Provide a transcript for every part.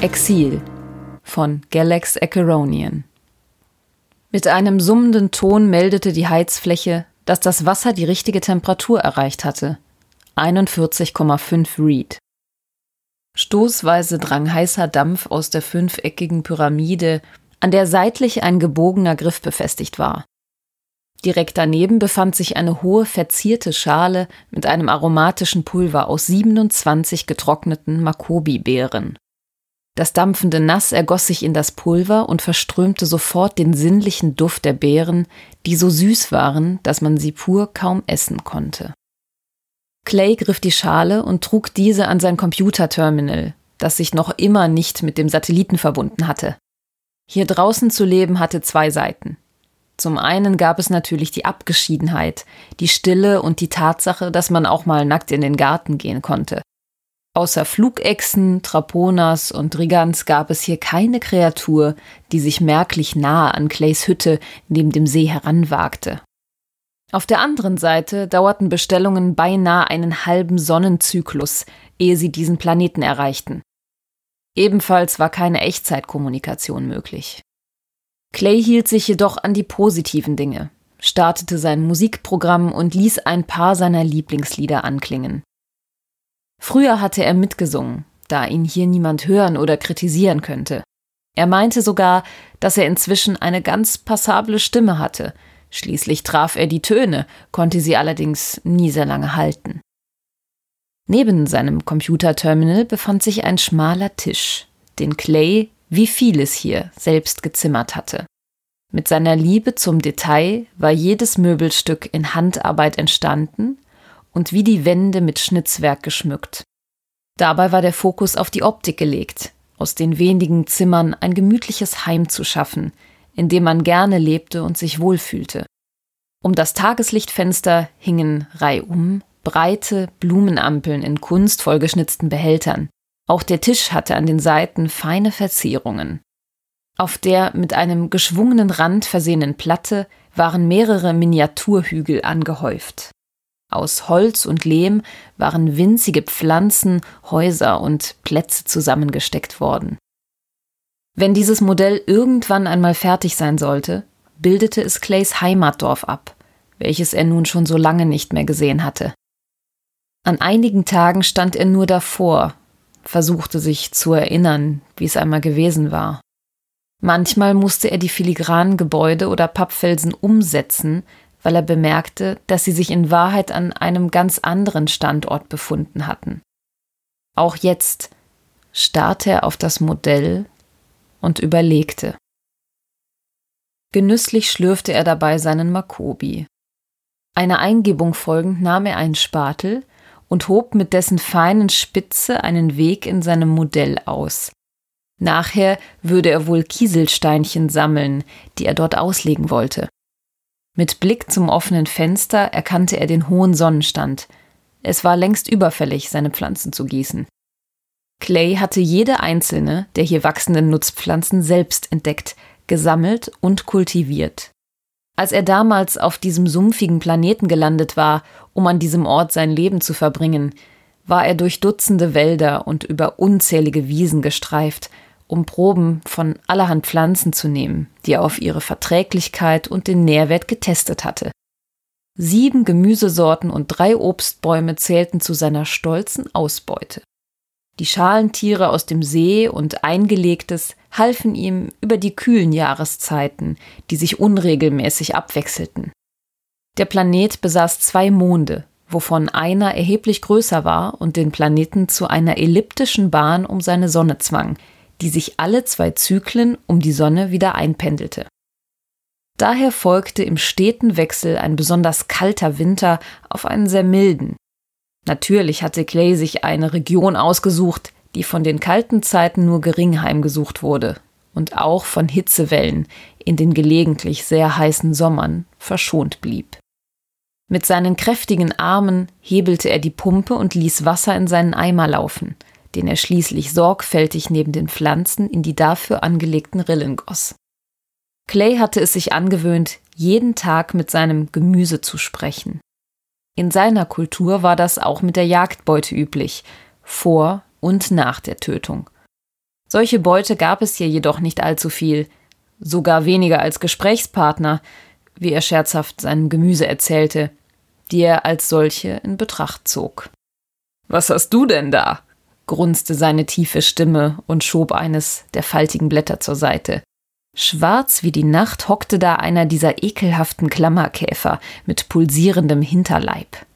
Exil von Galax Acheronian. Mit einem summenden Ton meldete die Heizfläche, dass das Wasser die richtige Temperatur erreicht hatte. 41,5 Read. Stoßweise drang heißer Dampf aus der fünfeckigen Pyramide, an der seitlich ein gebogener Griff befestigt war. Direkt daneben befand sich eine hohe verzierte Schale mit einem aromatischen Pulver aus 27 getrockneten Makobi-Beeren. Das dampfende Nass ergoss sich in das Pulver und verströmte sofort den sinnlichen Duft der Beeren, die so süß waren, dass man sie pur kaum essen konnte. Clay griff die Schale und trug diese an sein Computerterminal, das sich noch immer nicht mit dem Satelliten verbunden hatte. Hier draußen zu leben hatte zwei Seiten. Zum einen gab es natürlich die Abgeschiedenheit, die Stille und die Tatsache, dass man auch mal nackt in den Garten gehen konnte. Außer Flugechsen, Traponas und Drigans gab es hier keine Kreatur, die sich merklich nahe an Clays Hütte neben dem See heranwagte. Auf der anderen Seite dauerten Bestellungen beinahe einen halben Sonnenzyklus, ehe sie diesen Planeten erreichten. Ebenfalls war keine Echtzeitkommunikation möglich. Clay hielt sich jedoch an die positiven Dinge, startete sein Musikprogramm und ließ ein paar seiner Lieblingslieder anklingen. Früher hatte er mitgesungen, da ihn hier niemand hören oder kritisieren könnte. Er meinte sogar, dass er inzwischen eine ganz passable Stimme hatte. Schließlich traf er die Töne, konnte sie allerdings nie sehr lange halten. Neben seinem Computerterminal befand sich ein schmaler Tisch, den Clay wie vieles hier selbst gezimmert hatte. Mit seiner Liebe zum Detail war jedes Möbelstück in Handarbeit entstanden und wie die Wände mit Schnitzwerk geschmückt. Dabei war der Fokus auf die Optik gelegt, aus den wenigen Zimmern ein gemütliches Heim zu schaffen, in dem man gerne lebte und sich wohlfühlte. Um das Tageslichtfenster hingen reihum breite Blumenampeln in kunstvoll geschnitzten Behältern, auch der Tisch hatte an den Seiten feine Verzierungen. Auf der mit einem geschwungenen Rand versehenen Platte waren mehrere Miniaturhügel angehäuft. Aus Holz und Lehm waren winzige Pflanzen, Häuser und Plätze zusammengesteckt worden. Wenn dieses Modell irgendwann einmal fertig sein sollte, bildete es Clays Heimatdorf ab, welches er nun schon so lange nicht mehr gesehen hatte. An einigen Tagen stand er nur davor, versuchte sich zu erinnern, wie es einmal gewesen war. Manchmal musste er die filigranen Gebäude oder Pappfelsen umsetzen, weil er bemerkte, dass sie sich in Wahrheit an einem ganz anderen Standort befunden hatten. Auch jetzt starrte er auf das Modell und überlegte. Genüsslich schlürfte er dabei seinen Makobi. Einer Eingebung folgend nahm er einen Spatel und hob mit dessen feinen Spitze einen Weg in seinem Modell aus. Nachher würde er wohl Kieselsteinchen sammeln, die er dort auslegen wollte. Mit Blick zum offenen Fenster erkannte er den hohen Sonnenstand. Es war längst überfällig, seine Pflanzen zu gießen. Clay hatte jede einzelne der hier wachsenden Nutzpflanzen selbst entdeckt, gesammelt und kultiviert. Als er damals auf diesem sumpfigen Planeten gelandet war, um an diesem Ort sein Leben zu verbringen, war er durch Dutzende Wälder und über unzählige Wiesen gestreift, um Proben von allerhand Pflanzen zu nehmen, die er auf ihre Verträglichkeit und den Nährwert getestet hatte. Sieben Gemüsesorten und drei Obstbäume zählten zu seiner stolzen Ausbeute. Die Schalentiere aus dem See und Eingelegtes halfen ihm über die kühlen Jahreszeiten, die sich unregelmäßig abwechselten. Der Planet besaß zwei Monde, wovon einer erheblich größer war und den Planeten zu einer elliptischen Bahn um seine Sonne zwang, die sich alle zwei Zyklen um die Sonne wieder einpendelte. Daher folgte im steten Wechsel ein besonders kalter Winter auf einen sehr milden, Natürlich hatte Clay sich eine Region ausgesucht, die von den kalten Zeiten nur gering heimgesucht wurde und auch von Hitzewellen in den gelegentlich sehr heißen Sommern verschont blieb. Mit seinen kräftigen Armen hebelte er die Pumpe und ließ Wasser in seinen Eimer laufen, den er schließlich sorgfältig neben den Pflanzen in die dafür angelegten Rillen goss. Clay hatte es sich angewöhnt, jeden Tag mit seinem Gemüse zu sprechen. In seiner Kultur war das auch mit der Jagdbeute üblich, vor und nach der Tötung. Solche Beute gab es hier jedoch nicht allzu viel, sogar weniger als Gesprächspartner, wie er scherzhaft seinem Gemüse erzählte, die er als solche in Betracht zog. Was hast du denn da? Grunzte seine tiefe Stimme und schob eines der faltigen Blätter zur Seite. Schwarz wie die Nacht hockte da einer dieser ekelhaften Klammerkäfer mit pulsierendem Hinterleib.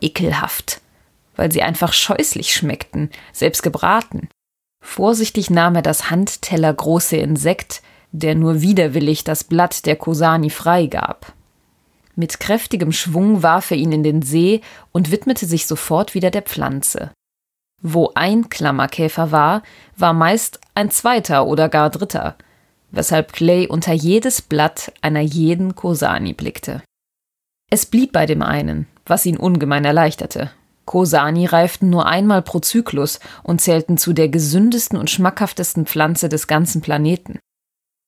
Ekelhaft, weil sie einfach scheußlich schmeckten, selbst gebraten. Vorsichtig nahm er das handtellergroße Insekt, der nur widerwillig das Blatt der Kosani freigab. Mit kräftigem Schwung warf er ihn in den See und widmete sich sofort wieder der Pflanze. Wo ein Klammerkäfer war, war meist ein zweiter oder gar dritter, weshalb Clay unter jedes Blatt einer jeden Kosani blickte. Es blieb bei dem einen, was ihn ungemein erleichterte. Kosani reiften nur einmal pro Zyklus und zählten zu der gesündesten und schmackhaftesten Pflanze des ganzen Planeten.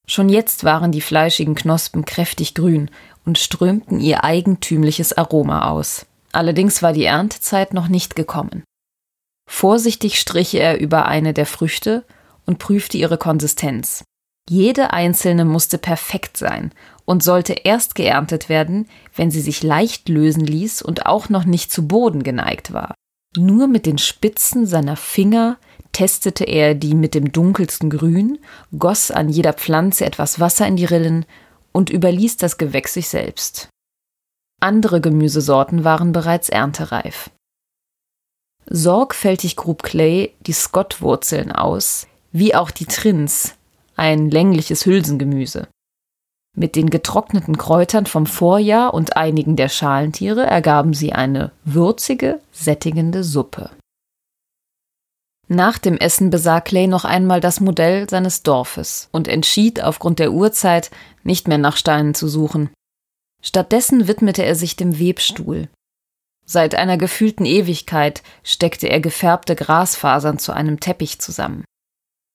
Schon jetzt waren die fleischigen Knospen kräftig grün und strömten ihr eigentümliches Aroma aus. Allerdings war die Erntezeit noch nicht gekommen. Vorsichtig strich er über eine der Früchte und prüfte ihre Konsistenz. Jede einzelne musste perfekt sein und sollte erst geerntet werden, wenn sie sich leicht lösen ließ und auch noch nicht zu Boden geneigt war. Nur mit den Spitzen seiner Finger testete er die mit dem dunkelsten Grün, goss an jeder Pflanze etwas Wasser in die Rillen und überließ das Gewächs sich selbst. Andere Gemüsesorten waren bereits erntereif. Sorgfältig grub Clay die Scottwurzeln aus, wie auch die Trins, ein längliches Hülsengemüse. Mit den getrockneten Kräutern vom Vorjahr und einigen der Schalentiere ergaben sie eine würzige, sättigende Suppe. Nach dem Essen besah Clay noch einmal das Modell seines Dorfes und entschied aufgrund der Uhrzeit nicht mehr nach Steinen zu suchen. Stattdessen widmete er sich dem Webstuhl. Seit einer gefühlten Ewigkeit steckte er gefärbte Grasfasern zu einem Teppich zusammen.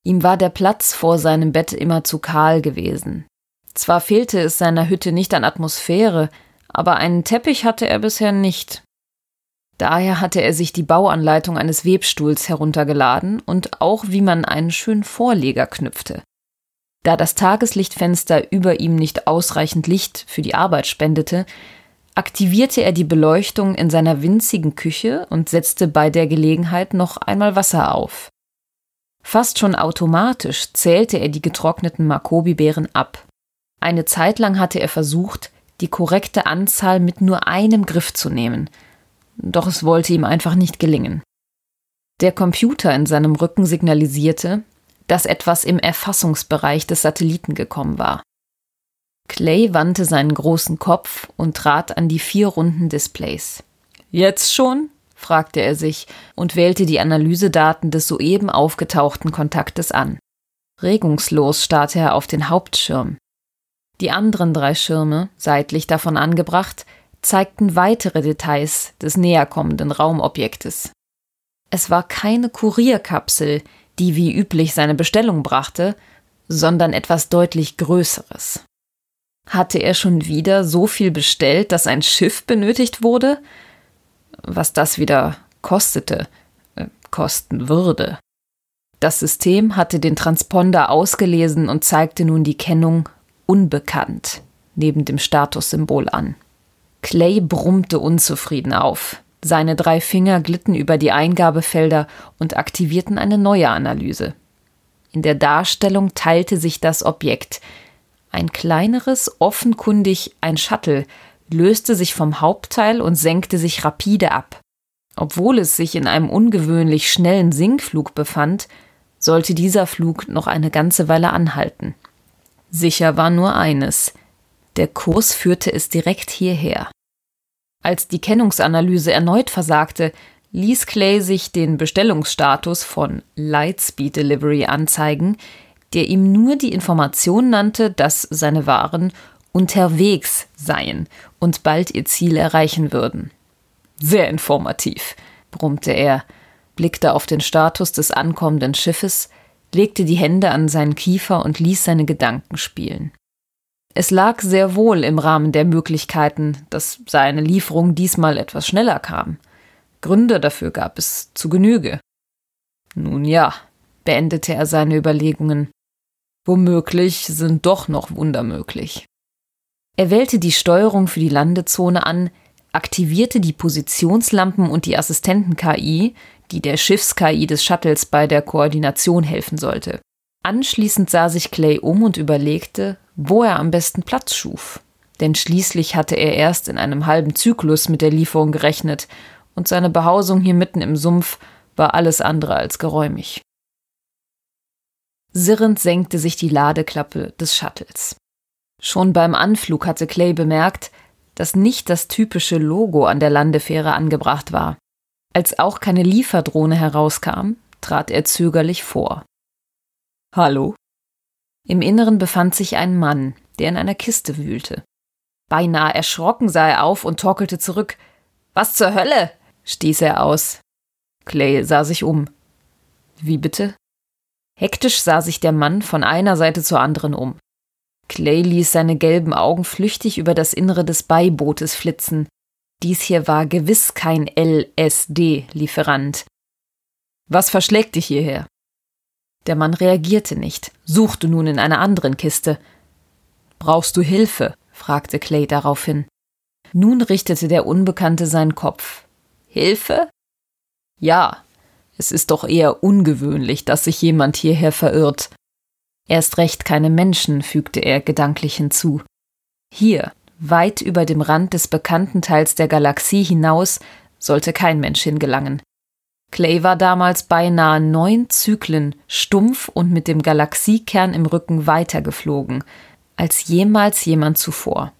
Ihm war der Platz vor seinem Bett immer zu kahl gewesen. Zwar fehlte es seiner Hütte nicht an Atmosphäre, aber einen Teppich hatte er bisher nicht. Daher hatte er sich die Bauanleitung eines Webstuhls heruntergeladen und auch wie man einen schönen Vorleger knüpfte. Da das Tageslichtfenster über ihm nicht ausreichend Licht für die Arbeit spendete, aktivierte er die Beleuchtung in seiner winzigen Küche und setzte bei der Gelegenheit noch einmal Wasser auf. Fast schon automatisch zählte er die getrockneten Makobi-Beeren ab. Eine Zeit lang hatte er versucht, die korrekte Anzahl mit nur einem Griff zu nehmen – doch es wollte ihm einfach nicht gelingen. Der Computer in seinem Rücken signalisierte, dass etwas im Erfassungsbereich des Satelliten gekommen war. Clay wandte seinen großen Kopf und trat an die vier runden Displays. Jetzt schon? fragte er sich und wählte die Analysedaten des soeben aufgetauchten Kontaktes an. Regungslos starrte er auf den Hauptschirm. Die anderen drei Schirme, seitlich davon angebracht, zeigten weitere Details des näherkommenden Raumobjektes. Es war keine Kurierkapsel, die wie üblich seine Bestellung brachte, sondern etwas deutlich Größeres. Hatte er schon wieder so viel bestellt, dass ein Schiff benötigt wurde? Was das wieder kostete, äh, kosten würde. Das System hatte den Transponder ausgelesen und zeigte nun die Kennung unbekannt neben dem Statussymbol an. Clay brummte unzufrieden auf. Seine drei Finger glitten über die Eingabefelder und aktivierten eine neue Analyse. In der Darstellung teilte sich das Objekt. Ein kleineres, offenkundig ein Shuttle, löste sich vom Hauptteil und senkte sich rapide ab. Obwohl es sich in einem ungewöhnlich schnellen Sinkflug befand, sollte dieser Flug noch eine ganze Weile anhalten. Sicher war nur eines. Der Kurs führte es direkt hierher. Als die Kennungsanalyse erneut versagte, ließ Clay sich den Bestellungsstatus von Lightspeed Delivery anzeigen, der ihm nur die Information nannte, dass seine Waren unterwegs seien und bald ihr Ziel erreichen würden. Sehr informativ, brummte er, blickte auf den Status des ankommenden Schiffes, legte die Hände an seinen Kiefer und ließ seine Gedanken spielen. Es lag sehr wohl im Rahmen der Möglichkeiten, dass seine Lieferung diesmal etwas schneller kam. Gründe dafür gab es zu Genüge. Nun ja, beendete er seine Überlegungen. Womöglich sind doch noch Wunder möglich. Er wählte die Steuerung für die Landezone an, aktivierte die Positionslampen und die Assistenten-KI, die der Schiffs-KI des Shuttles bei der Koordination helfen sollte. Anschließend sah sich Clay um und überlegte, wo er am besten Platz schuf. Denn schließlich hatte er erst in einem halben Zyklus mit der Lieferung gerechnet, und seine Behausung hier mitten im Sumpf war alles andere als geräumig. Sirrend senkte sich die Ladeklappe des Shuttles. Schon beim Anflug hatte Clay bemerkt, dass nicht das typische Logo an der Landefähre angebracht war. Als auch keine Lieferdrohne herauskam, trat er zögerlich vor. Hallo? Im Inneren befand sich ein Mann, der in einer Kiste wühlte. Beinahe erschrocken sah er auf und torkelte zurück. Was zur Hölle? stieß er aus. Clay sah sich um. Wie bitte? Hektisch sah sich der Mann von einer Seite zur anderen um. Clay ließ seine gelben Augen flüchtig über das Innere des Beibootes flitzen. Dies hier war gewiss kein LSD-Lieferant. Was verschlägt dich hierher? Der Mann reagierte nicht, suchte nun in einer anderen Kiste. Brauchst du Hilfe? fragte Clay daraufhin. Nun richtete der Unbekannte seinen Kopf. Hilfe? Ja, es ist doch eher ungewöhnlich, dass sich jemand hierher verirrt. Erst recht keine Menschen, fügte er gedanklich hinzu. Hier, weit über dem Rand des bekannten Teils der Galaxie hinaus, sollte kein Mensch hingelangen. Clay war damals beinahe neun Zyklen stumpf und mit dem Galaxiekern im Rücken weitergeflogen, als jemals jemand zuvor.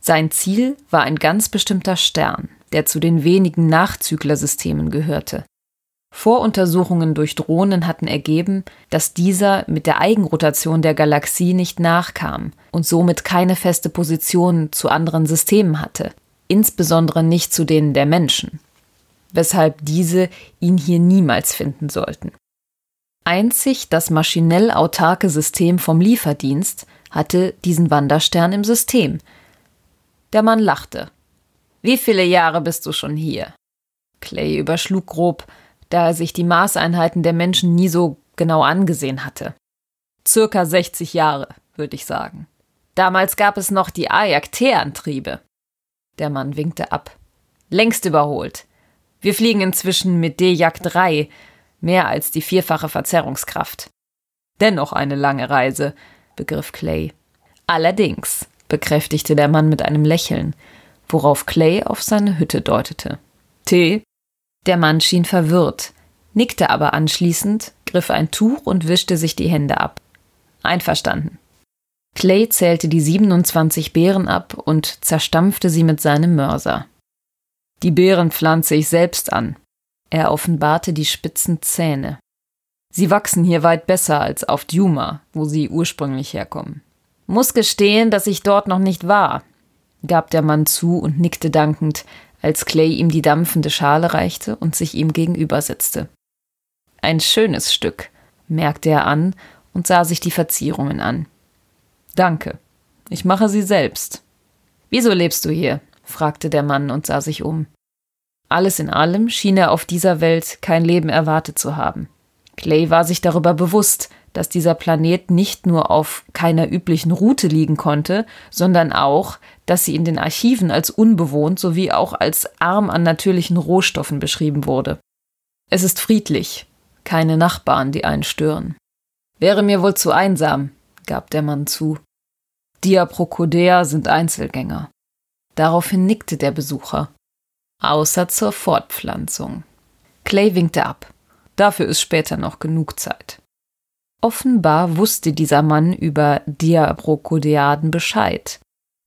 Sein Ziel war ein ganz bestimmter Stern, der zu den wenigen Nachzüglersystemen gehörte. Voruntersuchungen durch Drohnen hatten ergeben, dass dieser mit der Eigenrotation der Galaxie nicht nachkam und somit keine feste Position zu anderen Systemen hatte, insbesondere nicht zu denen der Menschen, weshalb diese ihn hier niemals finden sollten. Einzig das maschinell autarke System vom Lieferdienst hatte diesen Wanderstern im System. Der Mann lachte. Wie viele Jahre bist du schon hier? Clay überschlug grob, da er sich die Maßeinheiten der Menschen nie so genau angesehen hatte. Circa 60 Jahre, würde ich sagen. Damals gab es noch die Ayak-T-Antriebe. Der Mann winkte ab. Längst überholt. Wir fliegen inzwischen mit D-Jak 3, mehr als die vierfache Verzerrungskraft. Dennoch eine lange Reise, begriff Clay. Allerdings, bekräftigte der Mann mit einem Lächeln, worauf Clay auf seine Hütte deutete. Tee? Der Mann schien verwirrt, nickte aber anschließend, griff ein Tuch und wischte sich die Hände ab. Einverstanden. Clay zählte die 27 Beeren ab und zerstampfte sie mit seinem Mörser. Die Beeren pflanze ich selbst an. Er offenbarte die spitzen Zähne. Sie wachsen hier weit besser als auf Duma, wo sie ursprünglich herkommen. Muss gestehen, dass ich dort noch nicht war, gab der Mann zu und nickte dankend, als Clay ihm die dampfende Schale reichte und sich ihm gegenübersetzte. Ein schönes Stück, merkte er an und sah sich die Verzierungen an. Danke, ich mache sie selbst. Wieso lebst du hier? fragte der Mann und sah sich um. Alles in allem schien er auf dieser Welt kein Leben erwartet zu haben. Clay war sich darüber bewusst, dass dieser Planet nicht nur auf keiner üblichen Route liegen konnte, sondern auch, dass sie in den Archiven als unbewohnt sowie auch als arm an natürlichen Rohstoffen beschrieben wurde. Es ist friedlich, keine Nachbarn, die einen stören. Wäre mir wohl zu einsam, gab der Mann zu. Diaprokodea sind Einzelgänger. Daraufhin nickte der Besucher. Außer zur Fortpflanzung. Clay winkte ab. Dafür ist später noch genug Zeit. Offenbar wusste dieser Mann über Diabrokodeaden Bescheid.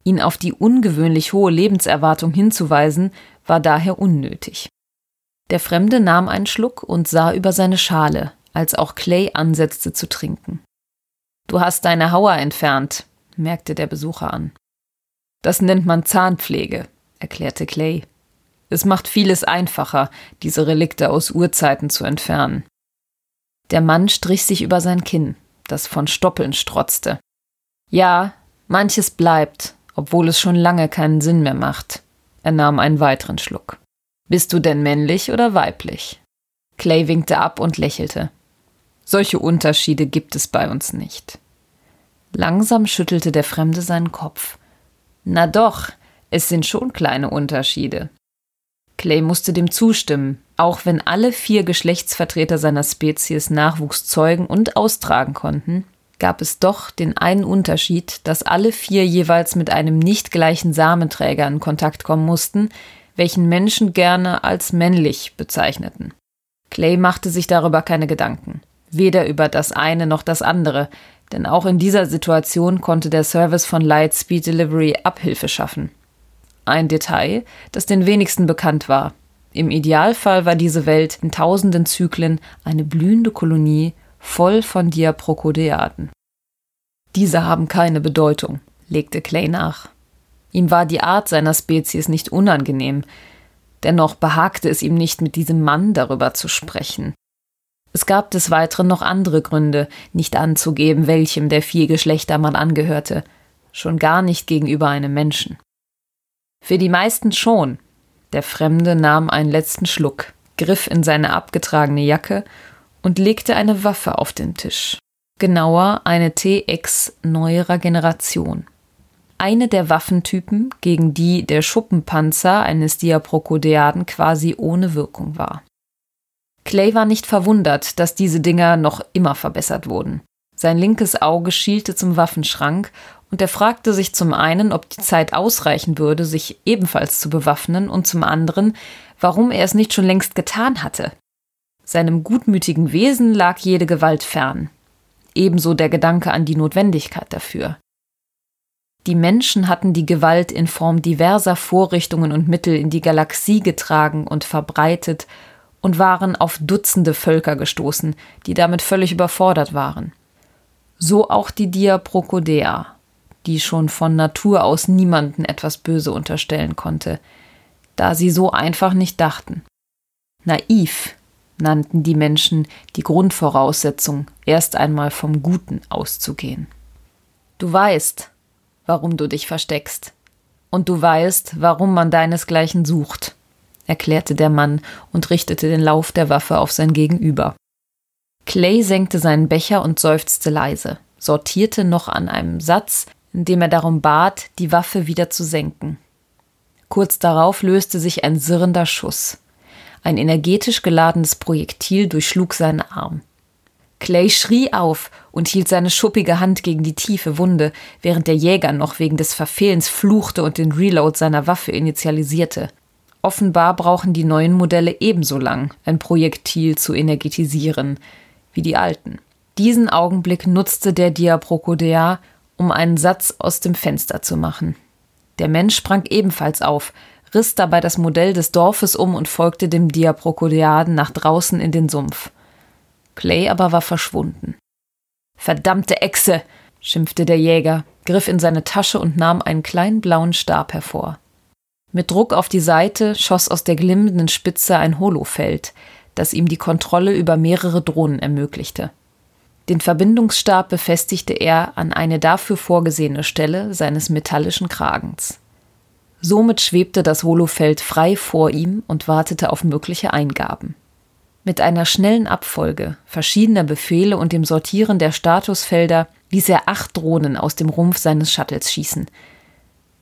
Ihn auf die ungewöhnlich hohe Lebenserwartung hinzuweisen, war daher unnötig. Der Fremde nahm einen Schluck und sah über seine Schale, als auch Clay ansetzte zu trinken. Du hast deine Hauer entfernt, merkte der Besucher an. Das nennt man Zahnpflege, erklärte Clay. Es macht vieles einfacher, diese Relikte aus Urzeiten zu entfernen. Der Mann strich sich über sein Kinn, das von Stoppeln strotzte. Ja, manches bleibt, obwohl es schon lange keinen Sinn mehr macht. Er nahm einen weiteren Schluck. Bist du denn männlich oder weiblich? Clay winkte ab und lächelte. Solche Unterschiede gibt es bei uns nicht. Langsam schüttelte der Fremde seinen Kopf. Na doch, es sind schon kleine Unterschiede. Clay musste dem zustimmen, auch wenn alle vier Geschlechtsvertreter seiner Spezies Nachwuchs zeugen und austragen konnten, gab es doch den einen Unterschied, dass alle vier jeweils mit einem nicht gleichen Samenträger in Kontakt kommen mussten, welchen Menschen gerne als männlich bezeichneten. Clay machte sich darüber keine Gedanken, weder über das eine noch das andere, denn auch in dieser Situation konnte der Service von Lightspeed Delivery Abhilfe schaffen. Ein Detail, das den wenigsten bekannt war. Im Idealfall war diese Welt in tausenden Zyklen eine blühende Kolonie voll von Diaprokodeaten. Diese haben keine Bedeutung, legte Clay nach. Ihm war die Art seiner Spezies nicht unangenehm, dennoch behagte es ihm nicht, mit diesem Mann darüber zu sprechen. Es gab des Weiteren noch andere Gründe, nicht anzugeben, welchem der vier Geschlechter man angehörte, schon gar nicht gegenüber einem Menschen. Für die meisten schon. Der Fremde nahm einen letzten Schluck, griff in seine abgetragene Jacke und legte eine Waffe auf den Tisch. Genauer eine TX neuerer Generation. Eine der Waffentypen, gegen die der Schuppenpanzer eines Diaprokodeaden quasi ohne Wirkung war. Clay war nicht verwundert, dass diese Dinger noch immer verbessert wurden. Sein linkes Auge schielte zum Waffenschrank und er fragte sich zum einen, ob die Zeit ausreichen würde, sich ebenfalls zu bewaffnen, und zum anderen, warum er es nicht schon längst getan hatte. Seinem gutmütigen Wesen lag jede Gewalt fern. Ebenso der Gedanke an die Notwendigkeit dafür. Die Menschen hatten die Gewalt in Form diverser Vorrichtungen und Mittel in die Galaxie getragen und verbreitet und waren auf Dutzende Völker gestoßen, die damit völlig überfordert waren. So auch die Diaprokodea, die schon von Natur aus niemanden etwas Böse unterstellen konnte, da sie so einfach nicht dachten. Naiv nannten die Menschen die Grundvoraussetzung, erst einmal vom Guten auszugehen. Du weißt, warum du dich versteckst, und du weißt, warum man deinesgleichen sucht, erklärte der Mann und richtete den Lauf der Waffe auf sein Gegenüber. Clay senkte seinen Becher und seufzte leise, sortierte noch an einem Satz, in dem er darum bat, die Waffe wieder zu senken. Kurz darauf löste sich ein sirrender Schuss. Ein energetisch geladenes Projektil durchschlug seinen Arm. Clay schrie auf und hielt seine schuppige Hand gegen die tiefe Wunde, während der Jäger noch wegen des Verfehlens fluchte und den Reload seiner Waffe initialisierte. Offenbar brauchen die neuen Modelle ebenso lang, ein Projektil zu energetisieren, wie die alten. Diesen Augenblick nutzte der Diaprokodea, um einen Satz aus dem Fenster zu machen. Der Mensch sprang ebenfalls auf, riss dabei das Modell des Dorfes um und folgte dem Diaprokodeaden nach draußen in den Sumpf. Clay aber war verschwunden. Verdammte Echse! schimpfte der Jäger, griff in seine Tasche und nahm einen kleinen blauen Stab hervor. Mit Druck auf die Seite schoss aus der glimmenden Spitze ein Holofeld, das ihm die Kontrolle über mehrere Drohnen ermöglichte. Den Verbindungsstab befestigte er an eine dafür vorgesehene Stelle seines metallischen Kragens. Somit schwebte das Holofeld frei vor ihm und wartete auf mögliche Eingaben. Mit einer schnellen Abfolge verschiedener Befehle und dem Sortieren der Statusfelder ließ er acht Drohnen aus dem Rumpf seines Shuttles schießen.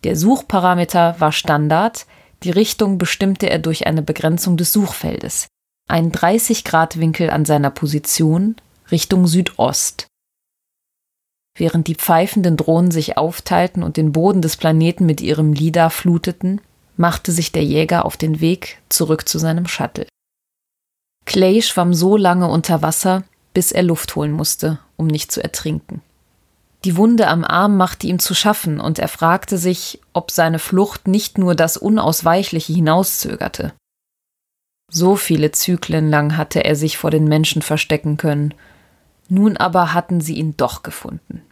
Der Suchparameter war Standard, die Richtung bestimmte er durch eine Begrenzung des Suchfeldes, einen 30-Grad-Winkel an seiner Position Richtung Südost während die pfeifenden Drohnen sich aufteilten und den Boden des Planeten mit ihrem Lidar fluteten, machte sich der Jäger auf den Weg zurück zu seinem Shuttle. Clay schwamm so lange unter Wasser, bis er Luft holen musste, um nicht zu ertrinken. Die Wunde am Arm machte ihm zu schaffen, und er fragte sich, ob seine Flucht nicht nur das Unausweichliche hinauszögerte. So viele Zyklen lang hatte er sich vor den Menschen verstecken können, nun aber hatten sie ihn doch gefunden.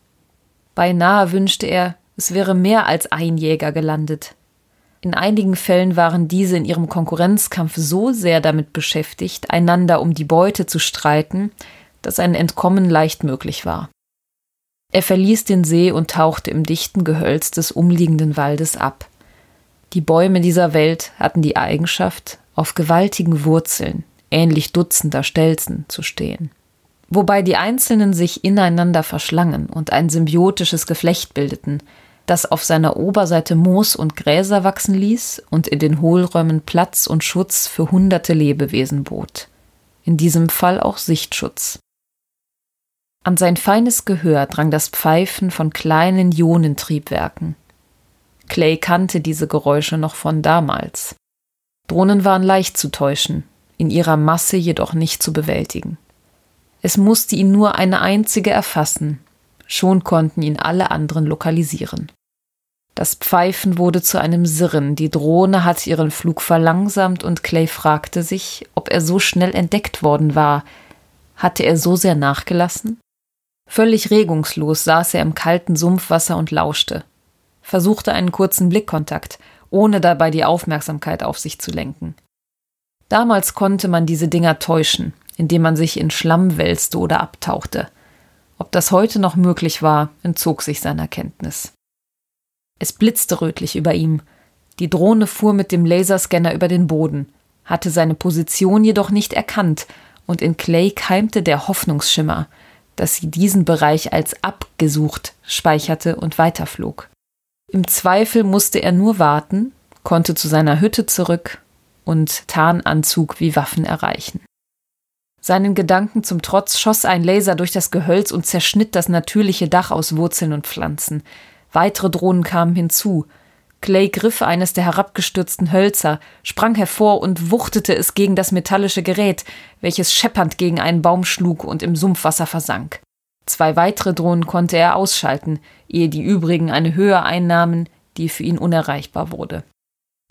Beinahe wünschte er, es wäre mehr als ein Jäger gelandet. In einigen Fällen waren diese in ihrem Konkurrenzkampf so sehr damit beschäftigt, einander um die Beute zu streiten, dass ein Entkommen leicht möglich war. Er verließ den See und tauchte im dichten Gehölz des umliegenden Waldes ab. Die Bäume dieser Welt hatten die Eigenschaft, auf gewaltigen Wurzeln, ähnlich Dutzender Stelzen, zu stehen. Wobei die einzelnen sich ineinander verschlangen und ein symbiotisches Geflecht bildeten, das auf seiner Oberseite Moos und Gräser wachsen ließ und in den Hohlräumen Platz und Schutz für hunderte Lebewesen bot. In diesem Fall auch Sichtschutz. An sein feines Gehör drang das Pfeifen von kleinen Ionentriebwerken. Clay kannte diese Geräusche noch von damals. Drohnen waren leicht zu täuschen, in ihrer Masse jedoch nicht zu bewältigen. Es musste ihn nur eine einzige erfassen, schon konnten ihn alle anderen lokalisieren. Das Pfeifen wurde zu einem Sirren, die Drohne hatte ihren Flug verlangsamt und Clay fragte sich, ob er so schnell entdeckt worden war. Hatte er so sehr nachgelassen? Völlig regungslos saß er im kalten Sumpfwasser und lauschte, versuchte einen kurzen Blickkontakt, ohne dabei die Aufmerksamkeit auf sich zu lenken. Damals konnte man diese Dinger täuschen, indem man sich in Schlamm wälzte oder abtauchte. Ob das heute noch möglich war, entzog sich seiner Kenntnis. Es blitzte rötlich über ihm. Die Drohne fuhr mit dem Laserscanner über den Boden, hatte seine Position jedoch nicht erkannt, und in Clay keimte der Hoffnungsschimmer, dass sie diesen Bereich als abgesucht speicherte und weiterflog. Im Zweifel musste er nur warten, konnte zu seiner Hütte zurück und Tarnanzug wie Waffen erreichen. Seinen Gedanken zum Trotz schoss ein Laser durch das Gehölz und zerschnitt das natürliche Dach aus Wurzeln und Pflanzen. Weitere Drohnen kamen hinzu. Clay griff eines der herabgestürzten Hölzer, sprang hervor und wuchtete es gegen das metallische Gerät, welches scheppernd gegen einen Baum schlug und im Sumpfwasser versank. Zwei weitere Drohnen konnte er ausschalten, ehe die übrigen eine Höhe einnahmen, die für ihn unerreichbar wurde.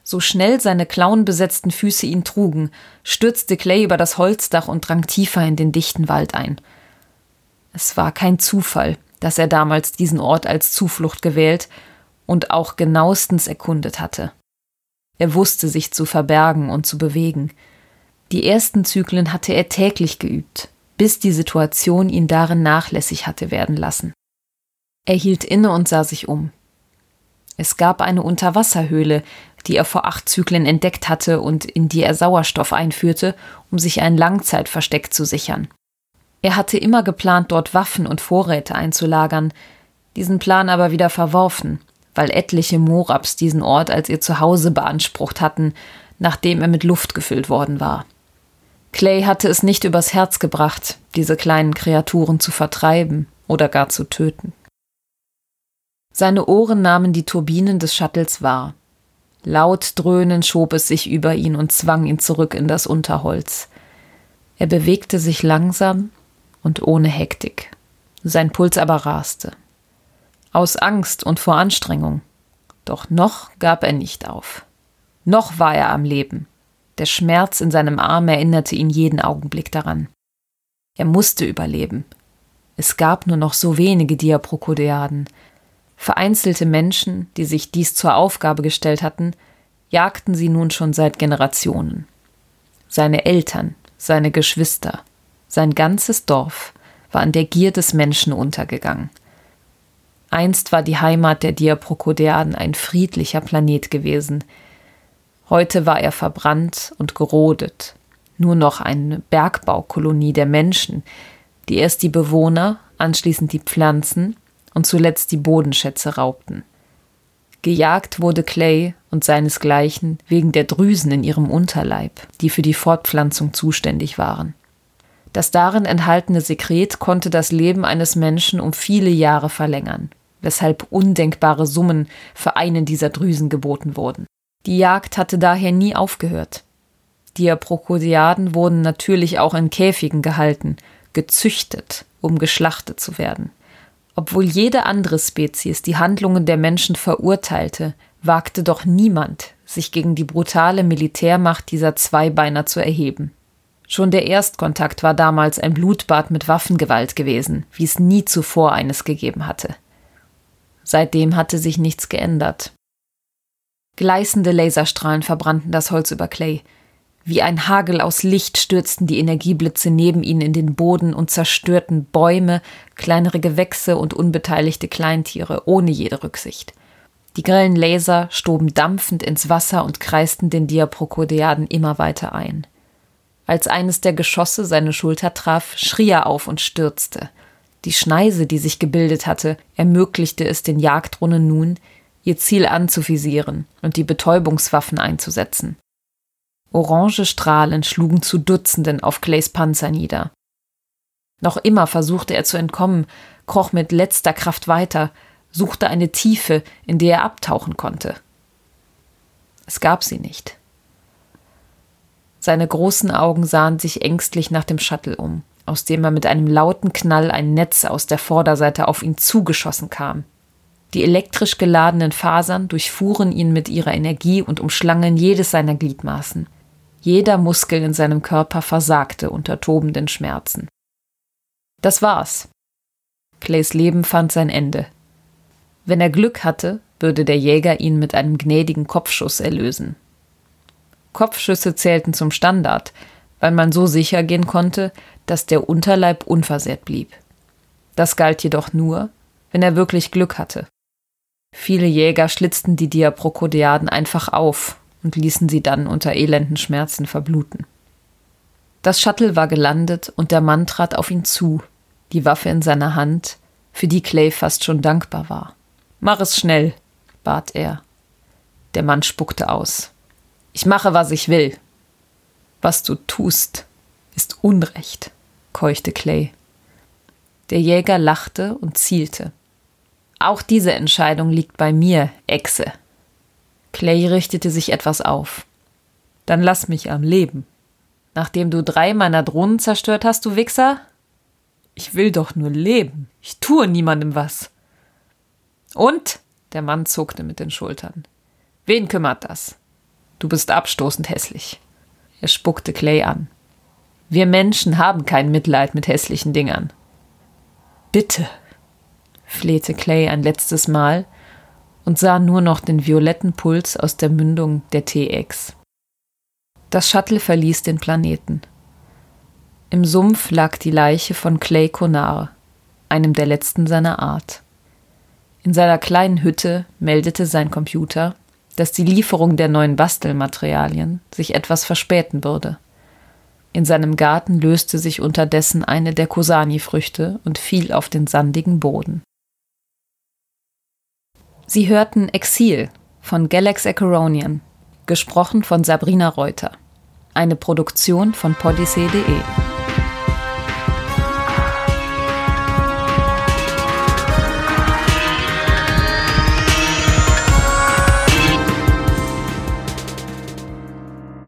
So schnell seine klauenbesetzten Füße ihn trugen, stürzte Clay über das Holzdach und drang tiefer in den dichten Wald ein. Es war kein Zufall, dass er damals diesen Ort als Zuflucht gewählt und auch genauestens erkundet hatte. Er wusste sich zu verbergen und zu bewegen. Die ersten Zyklen hatte er täglich geübt, bis die Situation ihn darin nachlässig hatte werden lassen. Er hielt inne und sah sich um. Es gab eine Unterwasserhöhle, die er vor acht Zyklen entdeckt hatte und in die er Sauerstoff einführte, um sich ein Langzeitversteck zu sichern. Er hatte immer geplant, dort Waffen und Vorräte einzulagern, diesen Plan aber wieder verworfen, weil etliche Morabs diesen Ort als ihr Zuhause beansprucht hatten, nachdem er mit Luft gefüllt worden war. Clay hatte es nicht übers Herz gebracht, diese kleinen Kreaturen zu vertreiben oder gar zu töten. Seine Ohren nahmen die Turbinen des Shuttles wahr. Laut dröhnend schob es sich über ihn und zwang ihn zurück in das Unterholz. Er bewegte sich langsam und ohne Hektik. Sein Puls aber raste. Aus Angst und vor Anstrengung. Doch noch gab er nicht auf. Noch war er am Leben. Der Schmerz in seinem Arm erinnerte ihn jeden Augenblick daran. Er musste überleben. Es gab nur noch so wenige Diaprokodeaden, Vereinzelte Menschen, die sich dies zur Aufgabe gestellt hatten, jagten sie nun schon seit Generationen. Seine Eltern, seine Geschwister, sein ganzes Dorf war an der Gier des Menschen untergegangen. Einst war die Heimat der Diaprokodeaden ein friedlicher Planet gewesen. Heute war er verbrannt und gerodet, nur noch eine Bergbaukolonie der Menschen, die erst die Bewohner, anschließend die Pflanzen und zuletzt die Bodenschätze raubten. Gejagt wurde Clay und seinesgleichen wegen der Drüsen in ihrem Unterleib, die für die Fortpflanzung zuständig waren. Das darin enthaltene Sekret konnte das Leben eines Menschen um viele Jahre verlängern, weshalb undenkbare Summen für einen dieser Drüsen geboten wurden. Die Jagd hatte daher nie aufgehört. Die Aprokodiaden wurden natürlich auch in Käfigen gehalten, gezüchtet, um geschlachtet zu werden. Obwohl jede andere Spezies die Handlungen der Menschen verurteilte, wagte doch niemand, sich gegen die brutale Militärmacht dieser Zweibeiner zu erheben. Schon der Erstkontakt war damals ein Blutbad mit Waffengewalt gewesen, wie es nie zuvor eines gegeben hatte. Seitdem hatte sich nichts geändert. Gleißende Laserstrahlen verbrannten das Holz über Clay, wie ein Hagel aus Licht stürzten die Energieblitze neben ihnen in den Boden und zerstörten Bäume, kleinere Gewächse und unbeteiligte Kleintiere ohne jede Rücksicht. Die grellen Laser stoben dampfend ins Wasser und kreisten den Diaprokodeaden immer weiter ein. Als eines der Geschosse seine Schulter traf, schrie er auf und stürzte. Die Schneise, die sich gebildet hatte, ermöglichte es den Jagddrohnen nun, ihr Ziel anzuvisieren und die Betäubungswaffen einzusetzen. Orange Strahlen schlugen zu Dutzenden auf Clays Panzer nieder. Noch immer versuchte er zu entkommen, kroch mit letzter Kraft weiter, suchte eine Tiefe, in der er abtauchen konnte. Es gab sie nicht. Seine großen Augen sahen sich ängstlich nach dem Shuttle um, aus dem er mit einem lauten Knall ein Netz aus der Vorderseite auf ihn zugeschossen kam. Die elektrisch geladenen Fasern durchfuhren ihn mit ihrer Energie und umschlangen jedes seiner Gliedmaßen. Jeder Muskel in seinem Körper versagte unter tobenden Schmerzen. Das war's. Clays Leben fand sein Ende. Wenn er Glück hatte, würde der Jäger ihn mit einem gnädigen Kopfschuss erlösen. Kopfschüsse zählten zum Standard, weil man so sicher gehen konnte, dass der Unterleib unversehrt blieb. Das galt jedoch nur, wenn er wirklich Glück hatte. Viele Jäger schlitzten die Diaprokodiaden einfach auf und ließen sie dann unter elenden Schmerzen verbluten. Das Shuttle war gelandet und der Mann trat auf ihn zu, die Waffe in seiner Hand, für die Clay fast schon dankbar war. Mach es schnell, bat er. Der Mann spuckte aus. Ich mache, was ich will. Was du tust, ist Unrecht, keuchte Clay. Der Jäger lachte und zielte. Auch diese Entscheidung liegt bei mir, Echse. Clay richtete sich etwas auf. Dann lass mich am Leben. Nachdem du drei meiner Drohnen zerstört hast, du Wichser? Ich will doch nur leben. Ich tue niemandem was. Und? Der Mann zuckte mit den Schultern. Wen kümmert das? Du bist abstoßend hässlich. Er spuckte Clay an. Wir Menschen haben kein Mitleid mit hässlichen Dingern. Bitte, flehte Clay ein letztes Mal und sah nur noch den violetten Puls aus der Mündung der TX. Das Shuttle verließ den Planeten. Im Sumpf lag die Leiche von Clay Conar, einem der letzten seiner Art. In seiner kleinen Hütte meldete sein Computer, dass die Lieferung der neuen Bastelmaterialien sich etwas verspäten würde. In seinem Garten löste sich unterdessen eine der Kosani-Früchte und fiel auf den sandigen Boden. Sie hörten Exil von Galax Acheronian, gesprochen von Sabrina Reuter. Eine Produktion von podyssee.de.